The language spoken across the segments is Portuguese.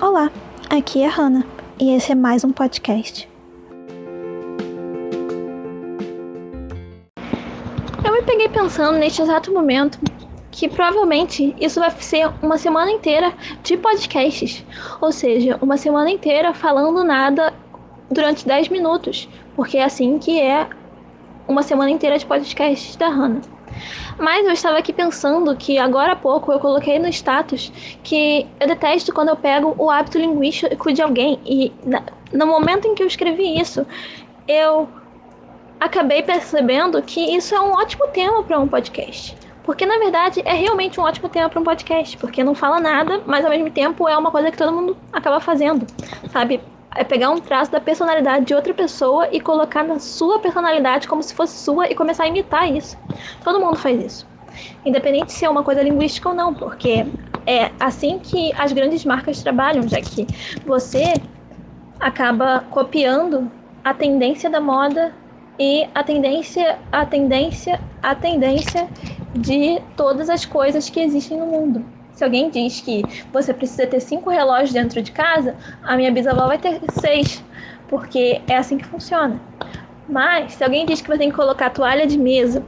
Olá, aqui é a Hannah e esse é mais um podcast. Eu me peguei pensando neste exato momento que provavelmente isso vai ser uma semana inteira de podcasts, ou seja, uma semana inteira falando nada durante 10 minutos, porque é assim que é uma semana inteira de podcasts da Hannah. Mas eu estava aqui pensando que agora há pouco eu coloquei no status que eu detesto quando eu pego o hábito linguístico de alguém. E no momento em que eu escrevi isso, eu acabei percebendo que isso é um ótimo tema para um podcast. Porque na verdade é realmente um ótimo tema para um podcast, porque não fala nada, mas ao mesmo tempo é uma coisa que todo mundo acaba fazendo, sabe? É pegar um traço da personalidade de outra pessoa e colocar na sua personalidade como se fosse sua e começar a imitar isso. Todo mundo faz isso. Independente se é uma coisa linguística ou não, porque é assim que as grandes marcas trabalham, já que você acaba copiando a tendência da moda e a tendência, a tendência, a tendência de todas as coisas que existem no mundo. Se alguém diz que você precisa ter cinco relógios dentro de casa, a minha bisavó vai ter seis, porque é assim que funciona. Mas, se alguém diz que você tem que colocar toalha de mesa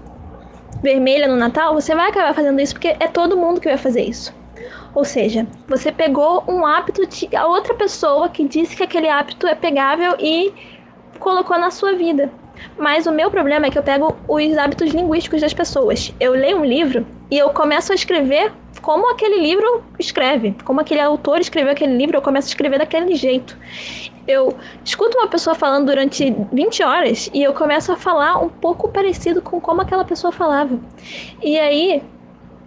vermelha no Natal, você vai acabar fazendo isso porque é todo mundo que vai fazer isso. Ou seja, você pegou um hábito de a outra pessoa que disse que aquele hábito é pegável e colocou na sua vida. Mas o meu problema é que eu pego os hábitos linguísticos das pessoas. Eu leio um livro e eu começo a escrever como aquele livro escreve, como aquele autor escreveu aquele livro, eu começo a escrever daquele jeito. Eu escuto uma pessoa falando durante 20 horas e eu começo a falar um pouco parecido com como aquela pessoa falava. E aí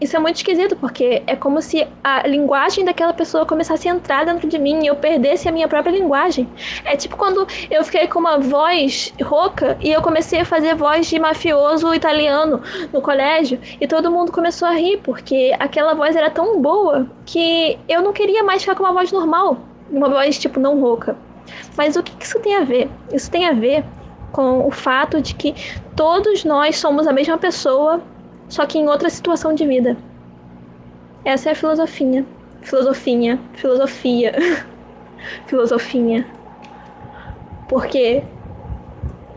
isso é muito esquisito, porque é como se a linguagem daquela pessoa começasse a entrar dentro de mim e eu perdesse a minha própria linguagem. É tipo quando eu fiquei com uma voz rouca e eu comecei a fazer voz de mafioso italiano no colégio e todo mundo começou a rir, porque aquela voz era tão boa que eu não queria mais ficar com uma voz normal, uma voz tipo não rouca. Mas o que isso tem a ver? Isso tem a ver com o fato de que todos nós somos a mesma pessoa só que em outra situação de vida. Essa é a filosofia. Filosofia. Filosofia. filosofia. Por quê?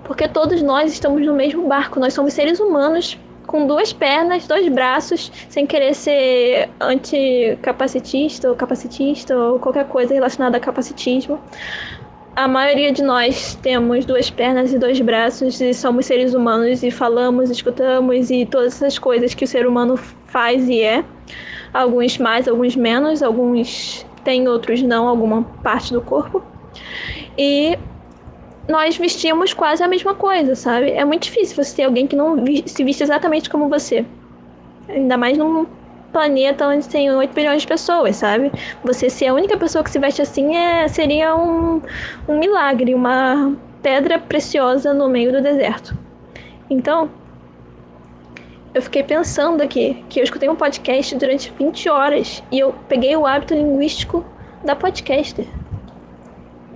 Porque todos nós estamos no mesmo barco. Nós somos seres humanos com duas pernas, dois braços, sem querer ser anticapacitista ou capacitista ou qualquer coisa relacionada a capacitismo a maioria de nós temos duas pernas e dois braços e somos seres humanos e falamos, escutamos e todas essas coisas que o ser humano faz e é. Alguns mais, alguns menos, alguns têm, outros não, alguma parte do corpo. E nós vestimos quase a mesma coisa, sabe? É muito difícil você ter alguém que não se veste exatamente como você. Ainda mais num planeta onde tem 8 bilhões de pessoas, sabe? Você ser a única pessoa que se veste assim é, seria um, um milagre, uma pedra preciosa no meio do deserto. Então, eu fiquei pensando aqui que eu escutei um podcast durante 20 horas e eu peguei o hábito linguístico da podcaster.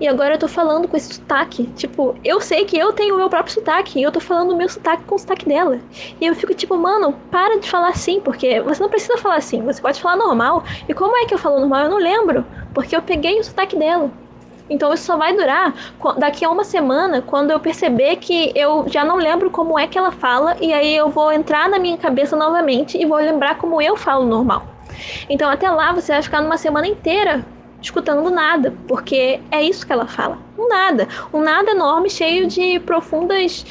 E agora eu tô falando com esse sotaque. Tipo, eu sei que eu tenho o meu próprio sotaque. E eu tô falando o meu sotaque com o sotaque dela. E eu fico tipo, mano, para de falar assim, porque você não precisa falar assim. Você pode falar normal. E como é que eu falo normal? Eu não lembro. Porque eu peguei o sotaque dela. Então isso só vai durar daqui a uma semana, quando eu perceber que eu já não lembro como é que ela fala, e aí eu vou entrar na minha cabeça novamente e vou lembrar como eu falo normal. Então até lá você vai ficar numa semana inteira escutando nada, porque é isso que ela fala. Um nada. Um nada enorme, cheio de profundas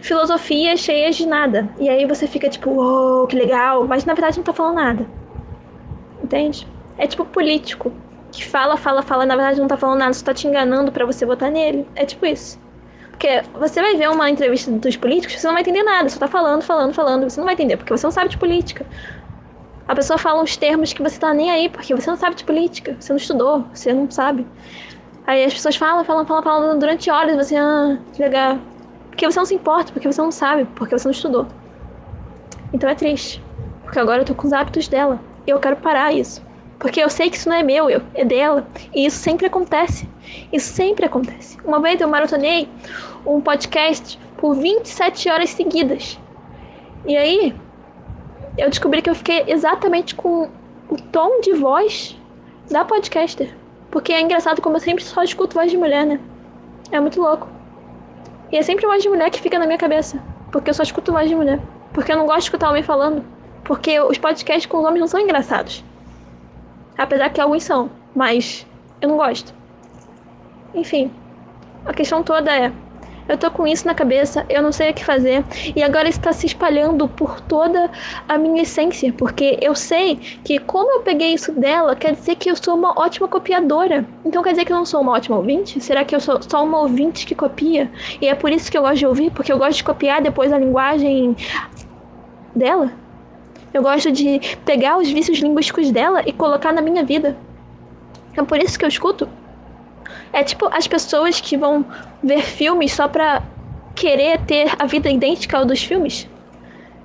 filosofias, cheias de nada. E aí você fica tipo, uou, que legal, mas na verdade não tá falando nada. Entende? É tipo político, que fala, fala, fala, na verdade não tá falando nada, só tá te enganando para você votar nele. É tipo isso. Porque você vai ver uma entrevista dos políticos, você não vai entender nada, só tá falando, falando, falando, você não vai entender, porque você não sabe de política. A pessoa fala uns termos que você tá nem aí, porque você não sabe de política, você não estudou, você não sabe. Aí as pessoas falam, falam, falam, falam durante horas, você, ah, que legal. Porque você não se importa, porque você não sabe, porque você não estudou. Então é triste. Porque agora eu tô com os hábitos dela. E eu quero parar isso. Porque eu sei que isso não é meu, eu, é dela. E isso sempre acontece. Isso sempre acontece. Uma vez eu maratonei um podcast por 27 horas seguidas. E aí, eu descobri que eu fiquei exatamente com o tom de voz da podcaster por Porque é engraçado como eu sempre só escuto voz de mulher, né? É muito louco. E é sempre voz de mulher que fica na minha cabeça. Porque eu só escuto voz de mulher. Porque eu não gosto de escutar homem falando. Porque os podcasts com os homens não são engraçados. Apesar que alguns são. Mas eu não gosto. Enfim. A questão toda é eu tô com isso na cabeça, eu não sei o que fazer. E agora está se espalhando por toda a minha essência, porque eu sei que como eu peguei isso dela, quer dizer que eu sou uma ótima copiadora. Então quer dizer que eu não sou uma ótima ouvinte? Será que eu sou só uma ouvinte que copia? E é por isso que eu gosto de ouvir, porque eu gosto de copiar depois a linguagem dela? Eu gosto de pegar os vícios linguísticos dela e colocar na minha vida. É por isso que eu escuto. É tipo as pessoas que vão ver filmes só pra querer ter a vida idêntica ao dos filmes.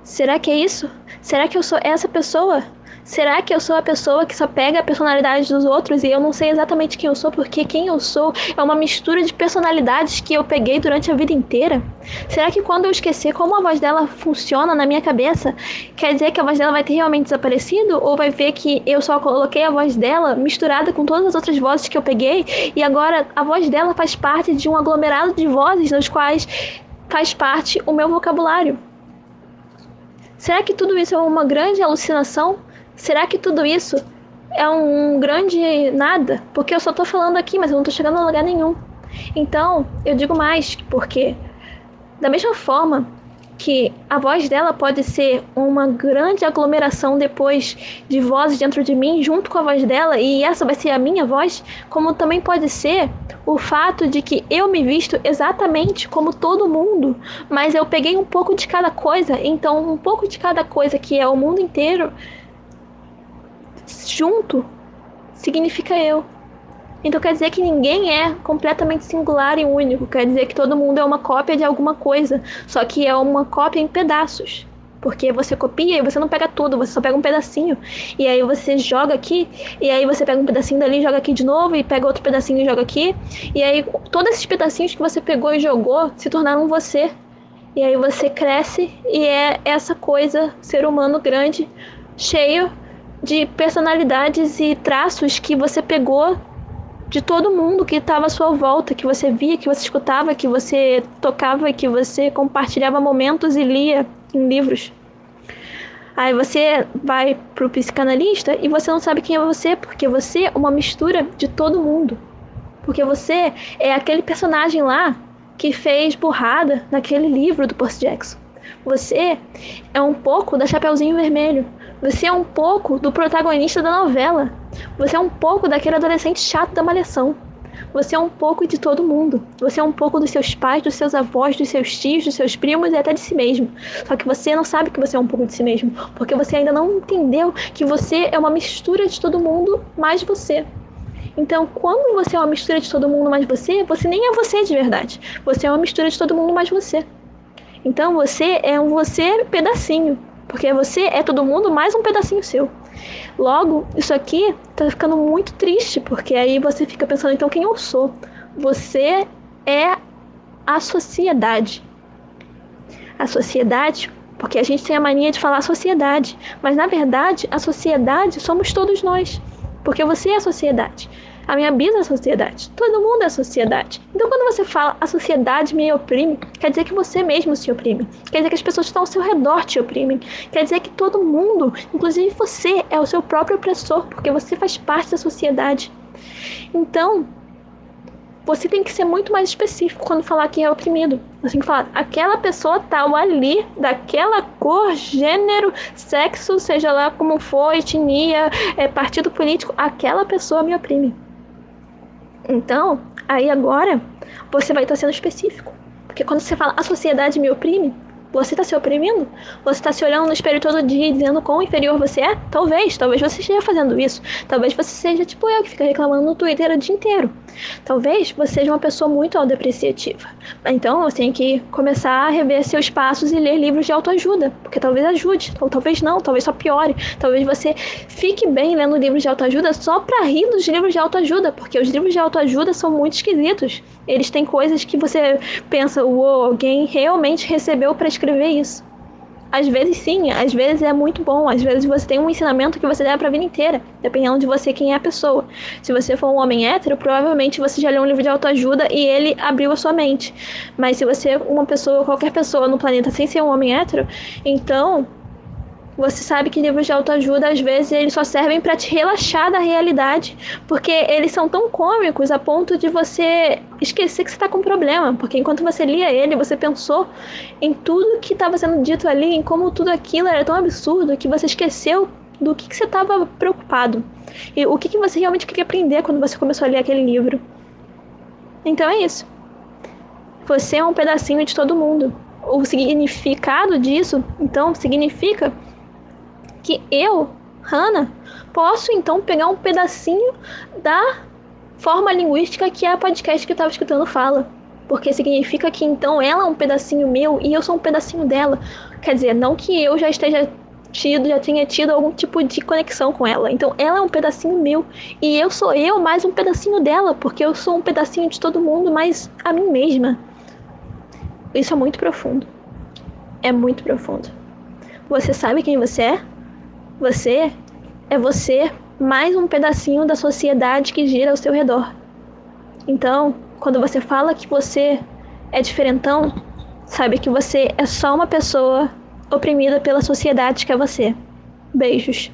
Será que é isso? Será que eu sou essa pessoa? Será que eu sou a pessoa que só pega a personalidade dos outros e eu não sei exatamente quem eu sou, porque quem eu sou é uma mistura de personalidades que eu peguei durante a vida inteira? Será que quando eu esquecer como a voz dela funciona na minha cabeça, quer dizer que a voz dela vai ter realmente desaparecido? Ou vai ver que eu só coloquei a voz dela misturada com todas as outras vozes que eu peguei e agora a voz dela faz parte de um aglomerado de vozes nos quais faz parte o meu vocabulário? Será que tudo isso é uma grande alucinação? Será que tudo isso é um grande nada? Porque eu só tô falando aqui, mas eu não tô chegando a lugar nenhum. Então, eu digo mais, porque da mesma forma que a voz dela pode ser uma grande aglomeração depois de vozes dentro de mim, junto com a voz dela, e essa vai ser a minha voz, como também pode ser o fato de que eu me visto exatamente como todo mundo, mas eu peguei um pouco de cada coisa, então um pouco de cada coisa que é o mundo inteiro junto significa eu. Então quer dizer que ninguém é completamente singular e único, quer dizer que todo mundo é uma cópia de alguma coisa, só que é uma cópia em pedaços. Porque você copia e você não pega tudo, você só pega um pedacinho. E aí você joga aqui, e aí você pega um pedacinho dali, joga aqui de novo, e pega outro pedacinho e joga aqui. E aí todos esses pedacinhos que você pegou e jogou se tornaram você. E aí você cresce e é essa coisa, ser humano grande, cheio de personalidades e traços que você pegou de todo mundo que estava à sua volta, que você via, que você escutava, que você tocava, que você compartilhava momentos e lia em livros. Aí você vai pro psicanalista e você não sabe quem é você, porque você é uma mistura de todo mundo. Porque você é aquele personagem lá que fez burrada naquele livro do Percy Jackson. Você é um pouco da Chapeuzinho Vermelho. Você é um pouco do protagonista da novela. Você é um pouco daquele adolescente chato da malhação. Você é um pouco de todo mundo. Você é um pouco dos seus pais, dos seus avós, dos seus tios, dos seus primos e até de si mesmo. Só que você não sabe que você é um pouco de si mesmo, porque você ainda não entendeu que você é uma mistura de todo mundo mais você. Então, quando você é uma mistura de todo mundo mais você, você nem é você de verdade. Você é uma mistura de todo mundo mais você. Então você é um você pedacinho, porque você é todo mundo mais um pedacinho seu. Logo, isso aqui tá ficando muito triste, porque aí você fica pensando, então quem eu sou? Você é a sociedade. A sociedade, porque a gente tem a mania de falar sociedade, mas na verdade a sociedade somos todos nós, porque você é a sociedade. A minha bisa é a sociedade. Todo mundo é a sociedade. Então, quando você fala a sociedade me oprime, quer dizer que você mesmo se oprime. Quer dizer que as pessoas que estão ao seu redor te oprimem. Quer dizer que todo mundo, inclusive você, é o seu próprio opressor, porque você faz parte da sociedade. Então, você tem que ser muito mais específico quando falar que é oprimido. Você tem que falar, aquela pessoa tal ali, daquela cor, gênero, sexo, seja lá como for, etnia, é, partido político, aquela pessoa me oprime. Então, aí agora você vai estar sendo específico. Porque quando você fala a sociedade me oprime, você está se oprimindo? Você está se olhando no espelho todo dia e dizendo quão inferior você é? Talvez, talvez você esteja fazendo isso. Talvez você seja tipo eu, que fica reclamando no Twitter o dia inteiro. Talvez você seja uma pessoa muito autodepreciativa. Então você tem que começar a rever seus passos e ler livros de autoajuda. Porque talvez ajude, ou talvez não, talvez só piore. Talvez você fique bem lendo livros de autoajuda só para rir dos livros de autoajuda. Porque os livros de autoajuda são muito esquisitos. Eles têm coisas que você pensa, uou, alguém realmente recebeu para escrever isso. Às vezes sim, às vezes é muito bom, às vezes você tem um ensinamento que você leva pra vida inteira, dependendo de você quem é a pessoa. Se você for um homem hétero, provavelmente você já leu um livro de autoajuda e ele abriu a sua mente. Mas se você é uma pessoa, qualquer pessoa no planeta sem ser um homem hétero, então você sabe que livros de autoajuda às vezes eles só servem para te relaxar da realidade, porque eles são tão cômicos a ponto de você esquecer que você está com um problema, porque enquanto você lia ele, você pensou em tudo que estava sendo dito ali, em como tudo aquilo era tão absurdo que você esqueceu do que, que você estava preocupado e o que, que você realmente queria aprender quando você começou a ler aquele livro. Então é isso. Você é um pedacinho de todo mundo. O significado disso, então, significa que eu, Hannah, posso então pegar um pedacinho da forma linguística que a podcast que eu estava escutando fala. Porque significa que então ela é um pedacinho meu e eu sou um pedacinho dela. Quer dizer, não que eu já esteja tido, já tenha tido algum tipo de conexão com ela. Então ela é um pedacinho meu e eu sou eu mais um pedacinho dela, porque eu sou um pedacinho de todo mundo, mais a mim mesma. Isso é muito profundo. É muito profundo. Você sabe quem você é? Você é você mais um pedacinho da sociedade que gira ao seu redor. Então, quando você fala que você é diferentão, sabe que você é só uma pessoa oprimida pela sociedade que é você. Beijos.